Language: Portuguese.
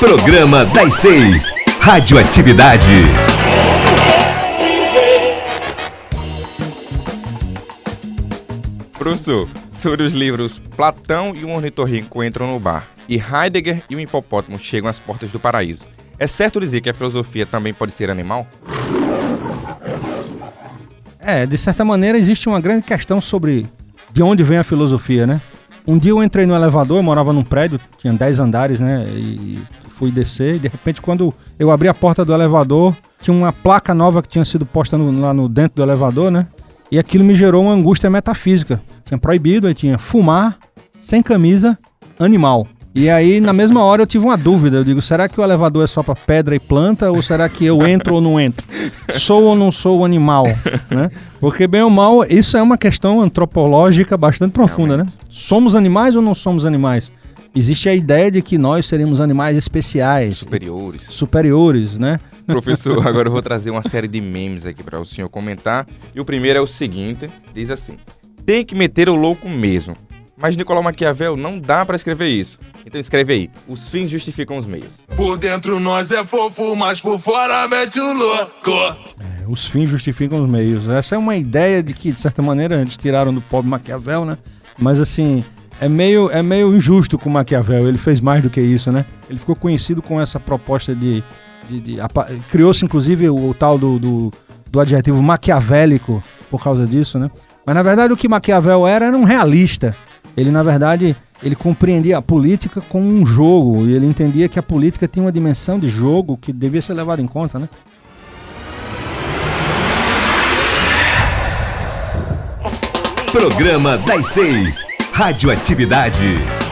Programa das Seis. Radioatividade. Professor, sobre os livros Platão e o Ornitorrinco entram no bar e Heidegger e o hipopótamo chegam às portas do paraíso. É certo dizer que a filosofia também pode ser animal? É, de certa maneira existe uma grande questão sobre de onde vem a filosofia, né? Um dia eu entrei no elevador, eu morava num prédio, tinha 10 andares, né? E fui descer e de repente quando eu abri a porta do elevador, tinha uma placa nova que tinha sido posta no, lá no dentro do elevador, né? E aquilo me gerou uma angústia metafísica. Tinha proibido, aí tinha fumar, sem camisa, animal. E aí, na mesma hora, eu tive uma dúvida. Eu digo, será que o elevador é só para pedra e planta? Ou será que eu entro ou não entro? Sou ou não sou animal? Né? Porque, bem ou mal, isso é uma questão antropológica bastante profunda, Realmente. né? Somos animais ou não somos animais? Existe a ideia de que nós seremos animais especiais. Superiores. Superiores, né? Professor, agora eu vou trazer uma série de memes aqui para o senhor comentar. E o primeiro é o seguinte: diz assim. Tem que meter o louco mesmo. Mas Nicolau Maquiavel não dá para escrever isso. Então escreve aí: os fins justificam os meios. Por dentro nós é fofo, mas por fora mete o louco. É, os fins justificam os meios. Essa é uma ideia de que, de certa maneira, eles tiraram do pobre Maquiavel, né? Mas assim, é meio, é meio injusto com Maquiavel. Ele fez mais do que isso, né? Ele ficou conhecido com essa proposta de. de, de Criou-se, inclusive, o, o tal do, do, do adjetivo maquiavélico por causa disso, né? Mas na verdade o que Maquiavel era era um realista. Ele, na verdade, ele compreendia a política como um jogo e ele entendia que a política tinha uma dimensão de jogo que devia ser levada em conta, né? Programa das Seis. Radioatividade.